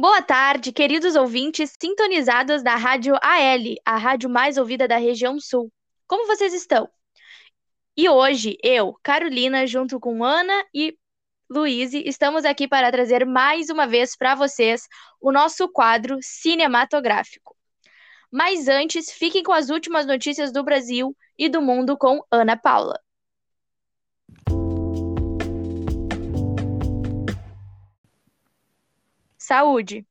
Boa tarde, queridos ouvintes sintonizados da Rádio AL, a rádio mais ouvida da região sul. Como vocês estão? E hoje, eu, Carolina, junto com Ana e Luiz, estamos aqui para trazer mais uma vez para vocês o nosso quadro cinematográfico. Mas antes, fiquem com as últimas notícias do Brasil e do mundo com Ana Paula. Saúde.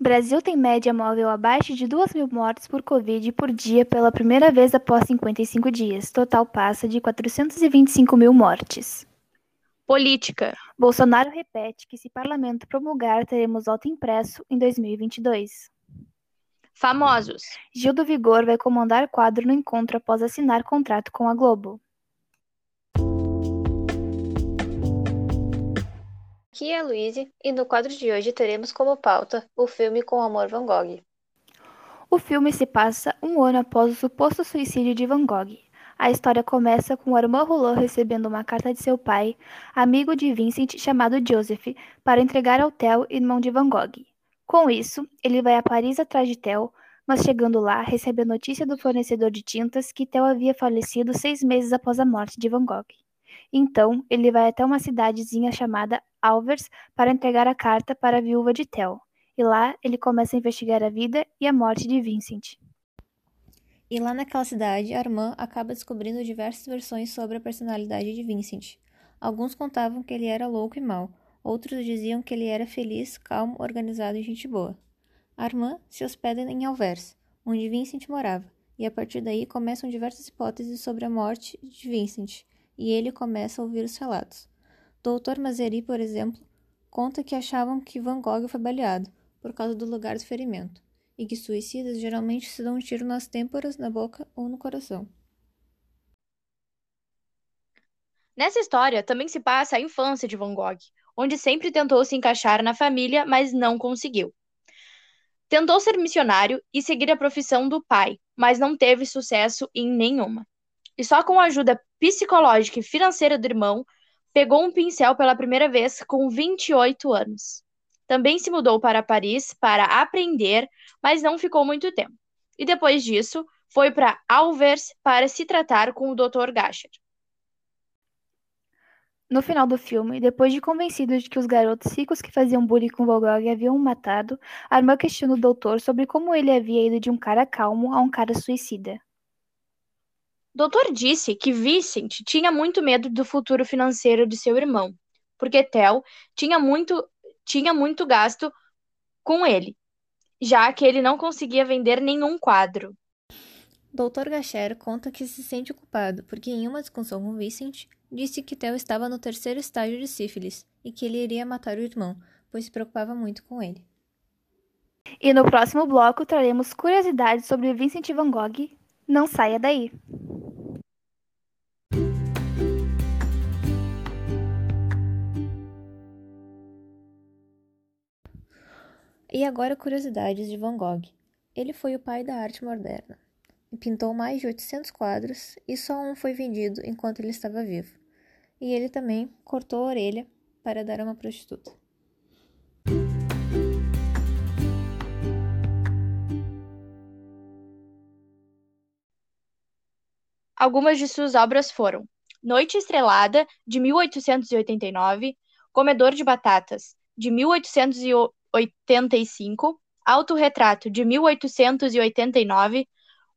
Brasil tem média móvel abaixo de 2 mil mortes por Covid por dia pela primeira vez após 55 dias. Total passa de 425 mil mortes. Política. Bolsonaro repete que se parlamento promulgar, teremos voto impresso em 2022. Famosos. Gil do Vigor vai comandar quadro no encontro após assinar contrato com a Globo. Aqui é a e no quadro de hoje teremos como pauta o filme Com Amor Van Gogh. O filme se passa um ano após o suposto suicídio de Van Gogh. A história começa com Armand Roland recebendo uma carta de seu pai, amigo de Vincent chamado Joseph, para entregar ao Theo, irmão de Van Gogh. Com isso, ele vai a Paris atrás de Theo, mas chegando lá, recebe a notícia do fornecedor de tintas que Theo havia falecido seis meses após a morte de Van Gogh. Então, ele vai até uma cidadezinha chamada Alvers para entregar a carta para a viúva de Theo, e lá ele começa a investigar a vida e a morte de Vincent. E lá naquela cidade, Armand acaba descobrindo diversas versões sobre a personalidade de Vincent. Alguns contavam que ele era louco e mau, outros diziam que ele era feliz, calmo, organizado e gente boa. Armand se hospeda em Alvers, onde Vincent morava, e a partir daí começam diversas hipóteses sobre a morte de Vincent, e ele começa a ouvir os relatos. Doutor Mazeri, por exemplo, conta que achavam que Van Gogh foi baleado por causa do lugar do ferimento e que suicidas geralmente se dão um tiro nas têmporas, na boca ou no coração. Nessa história também se passa a infância de Van Gogh, onde sempre tentou se encaixar na família, mas não conseguiu. Tentou ser missionário e seguir a profissão do pai, mas não teve sucesso em nenhuma. E só com a ajuda psicológica e financeira do irmão Pegou um pincel pela primeira vez com 28 anos. Também se mudou para Paris para aprender, mas não ficou muito tempo. E depois disso, foi para Alvers para se tratar com o Dr. Gasher. No final do filme, depois de convencido de que os garotos ricos que faziam bullying com Van Gogh haviam matado, Armand questiona o doutor sobre como ele havia ido de um cara calmo a um cara suicida. Doutor disse que Vincent tinha muito medo do futuro financeiro de seu irmão, porque Theo tinha muito, tinha muito gasto com ele, já que ele não conseguia vender nenhum quadro. Dr. Gacher conta que se sente culpado porque, em uma discussão com Vincent, disse que Theo estava no terceiro estágio de sífilis e que ele iria matar o irmão, pois se preocupava muito com ele. E no próximo bloco traremos curiosidades sobre Vincent van Gogh. Não saia daí! E agora curiosidades de Van Gogh. Ele foi o pai da arte moderna. Pintou mais de 800 quadros e só um foi vendido enquanto ele estava vivo. E ele também cortou a orelha para dar a uma prostituta. Algumas de suas obras foram Noite Estrelada, de 1889, Comedor de Batatas, de 1889, 1885, Autorretrato, de 1889,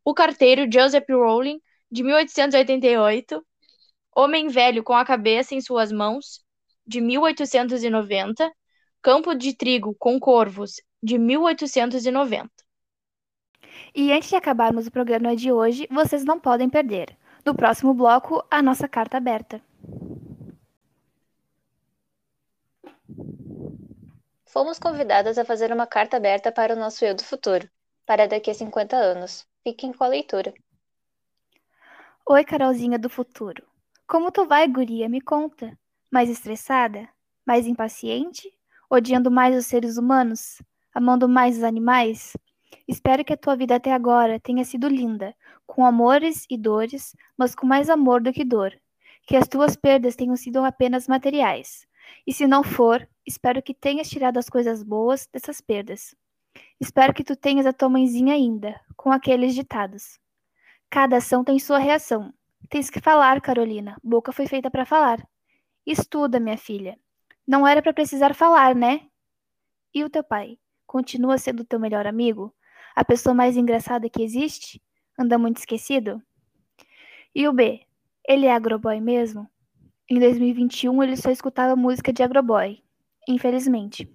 O Carteiro, Joseph Rowling, de 1888, Homem Velho com a Cabeça em Suas Mãos, de 1890, Campo de Trigo com Corvos, de 1890. E antes de acabarmos o programa de hoje, vocês não podem perder. No próximo bloco, a nossa carta aberta. Fomos convidadas a fazer uma carta aberta para o nosso eu do futuro, para daqui a 50 anos. Fiquem com a leitura. Oi, Carolzinha do futuro. Como tu vai, guria? Me conta. Mais estressada? Mais impaciente? Odiando mais os seres humanos? Amando mais os animais? Espero que a tua vida até agora tenha sido linda, com amores e dores, mas com mais amor do que dor. Que as tuas perdas tenham sido apenas materiais, E se não for, espero que tenhas tirado as coisas boas dessas perdas. Espero que tu tenhas a tua mãezinha ainda, com aqueles ditados. Cada ação tem sua reação. Tens que falar, Carolina. Boca foi feita para falar. Estuda, minha filha. Não era para precisar falar, né? E o teu pai? Continua sendo teu melhor amigo? A pessoa mais engraçada que existe? Anda muito esquecido? E o B? Ele é agroboy mesmo? Em 2021 ele só escutava música de agroboy. Infelizmente.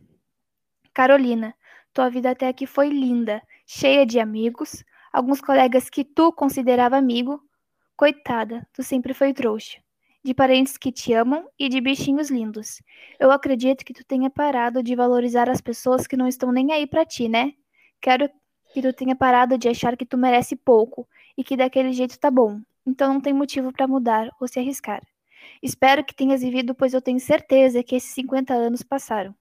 Carolina, tua vida até aqui foi linda, cheia de amigos, alguns colegas que tu considerava amigo. Coitada, tu sempre foi trouxa. De parentes que te amam e de bichinhos lindos. Eu acredito que tu tenha parado de valorizar as pessoas que não estão nem aí para ti, né? Quero que tu tenha parado de achar que tu merece pouco e que daquele jeito tá bom. Então não tem motivo para mudar ou se arriscar. Espero que tenhas vivido, pois eu tenho certeza que esses 50 anos passaram.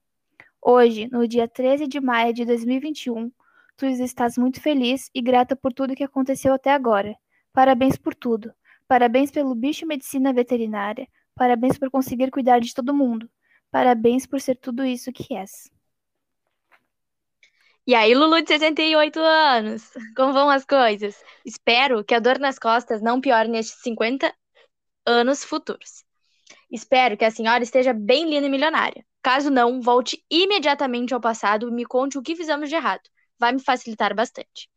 Hoje, no dia 13 de maio de 2021, tu estás muito feliz e grata por tudo que aconteceu até agora. Parabéns por tudo. Parabéns pelo bicho medicina veterinária. Parabéns por conseguir cuidar de todo mundo. Parabéns por ser tudo isso que és. E aí, Lulu de 68 anos, como vão as coisas? Espero que a dor nas costas não piore nestes 50 anos futuros. Espero que a senhora esteja bem linda e milionária. Caso não, volte imediatamente ao passado e me conte o que fizemos de errado. Vai me facilitar bastante.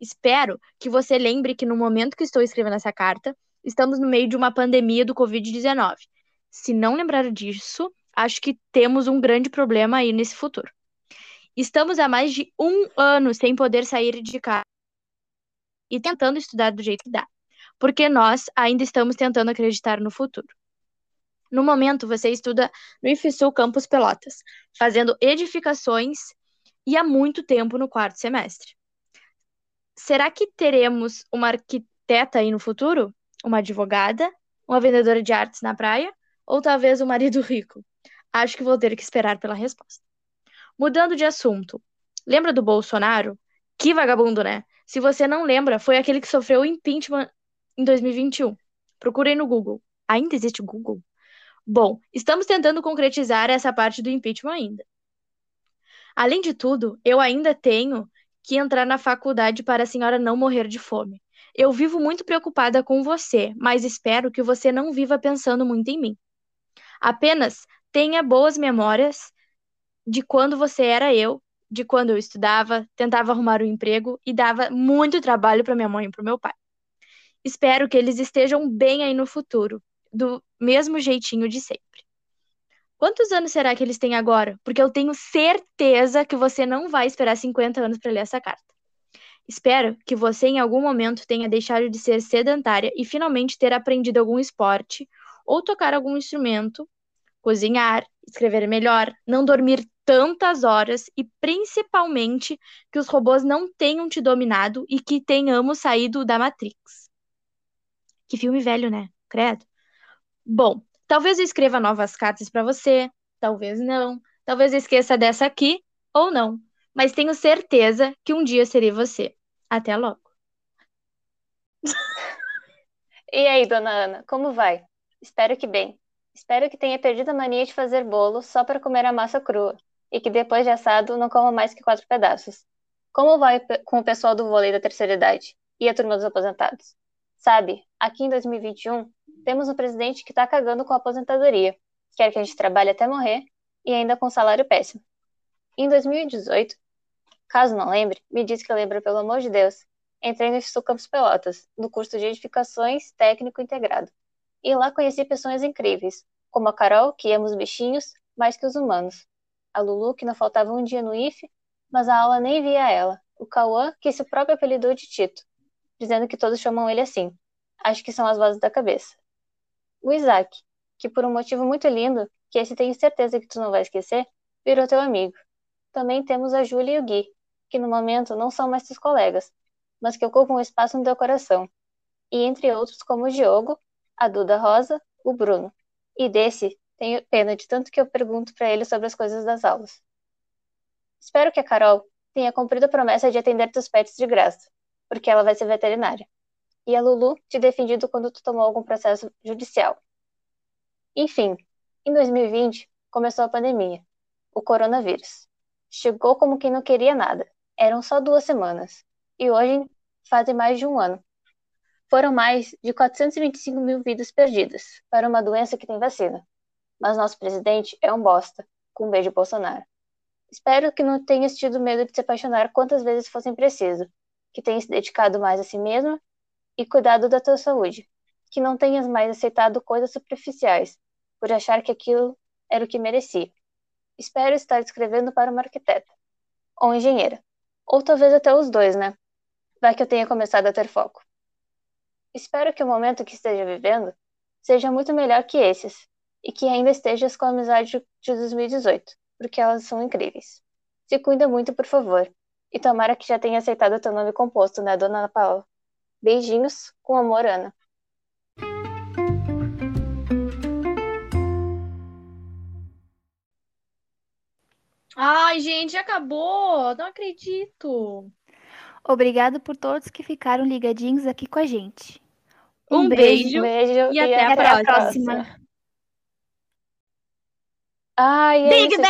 Espero que você lembre que no momento que estou escrevendo essa carta, estamos no meio de uma pandemia do Covid-19. Se não lembrar disso, acho que temos um grande problema aí nesse futuro. Estamos há mais de um ano sem poder sair de casa e tentando estudar do jeito que dá, porque nós ainda estamos tentando acreditar no futuro. No momento, você estuda no IFSU Campus Pelotas, fazendo edificações e há muito tempo no quarto semestre. Será que teremos uma arquiteta aí no futuro? Uma advogada? Uma vendedora de artes na praia? Ou talvez um marido rico? Acho que vou ter que esperar pela resposta. Mudando de assunto, lembra do Bolsonaro? Que vagabundo, né? Se você não lembra, foi aquele que sofreu impeachment em 2021. Procurei no Google. Ainda existe Google? Bom, estamos tentando concretizar essa parte do impeachment ainda. Além de tudo, eu ainda tenho que entrar na faculdade para a senhora não morrer de fome. Eu vivo muito preocupada com você, mas espero que você não viva pensando muito em mim. Apenas tenha boas memórias de quando você era eu, de quando eu estudava, tentava arrumar um emprego e dava muito trabalho para minha mãe e para meu pai. Espero que eles estejam bem aí no futuro do mesmo jeitinho de sempre. Quantos anos será que eles têm agora? Porque eu tenho certeza que você não vai esperar 50 anos para ler essa carta. Espero que você em algum momento tenha deixado de ser sedentária e finalmente ter aprendido algum esporte ou tocar algum instrumento, cozinhar, escrever melhor, não dormir tantas horas e principalmente que os robôs não tenham te dominado e que tenhamos saído da Matrix. Que filme velho, né? Credo. Bom, talvez eu escreva novas cartas para você, talvez não, talvez eu esqueça dessa aqui ou não, mas tenho certeza que um dia serei você. Até logo. E aí, dona Ana, como vai? Espero que bem. Espero que tenha perdido a mania de fazer bolo só para comer a massa crua e que depois de assado não coma mais que quatro pedaços. Como vai com o pessoal do vôlei da terceira idade e a turma dos aposentados? Sabe, aqui em 2021 temos um presidente que está cagando com a aposentadoria, quer que a gente trabalhe até morrer e ainda com salário péssimo. Em 2018, caso não lembre, me diz que lembra pelo amor de Deus, entrei no Instituto Campos Pelotas, no curso de Edificações Técnico Integrado. E lá conheci pessoas incríveis, como a Carol, que ama os bichinhos mais que os humanos, a Lulu, que não faltava um dia no IFE, mas a aula nem via ela, o Cauã, que se próprio apelidou de Tito, dizendo que todos chamam ele assim. Acho que são as vozes da cabeça o Isaac, que por um motivo muito lindo, que esse tenho certeza que tu não vai esquecer, virou teu amigo. Também temos a Júlia e o Gui, que no momento não são mais teus colegas, mas que ocupam um espaço no teu coração. E entre outros como o Diogo, a Duda Rosa, o Bruno. E desse, tenho pena de tanto que eu pergunto para ele sobre as coisas das aulas. Espero que a Carol tenha cumprido a promessa de atender teus pets de graça, porque ela vai ser veterinária e a Lulu te defendido quando tu tomou algum processo judicial. Enfim, em 2020, começou a pandemia, o coronavírus. Chegou como quem não queria nada. Eram só duas semanas. E hoje fazem mais de um ano. Foram mais de 425 mil vidas perdidas para uma doença que tem vacina. Mas nosso presidente é um bosta. Com um beijo, Bolsonaro. Espero que não tenhas tido medo de se apaixonar quantas vezes fossem preciso, que tenhas se dedicado mais a si mesma e cuidado da tua saúde, que não tenhas mais aceitado coisas superficiais, por achar que aquilo era o que merecia. Espero estar escrevendo para uma arquiteta, ou engenheira, ou talvez até os dois, né? Vai que eu tenha começado a ter foco. Espero que o momento que esteja vivendo seja muito melhor que esses, e que ainda estejas com a amizade de 2018, porque elas são incríveis. Se cuida muito, por favor. E tomara que já tenha aceitado o teu nome composto, né, dona Ana Paula? Beijinhos, com amor, Ana. Ai, gente, acabou! Não acredito! Obrigado por todos que ficaram ligadinhos aqui com a gente. Um, beijo, beijo e até a até a próxima. próxima. Ai, é Big isso,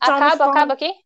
Acaba, acaba aqui?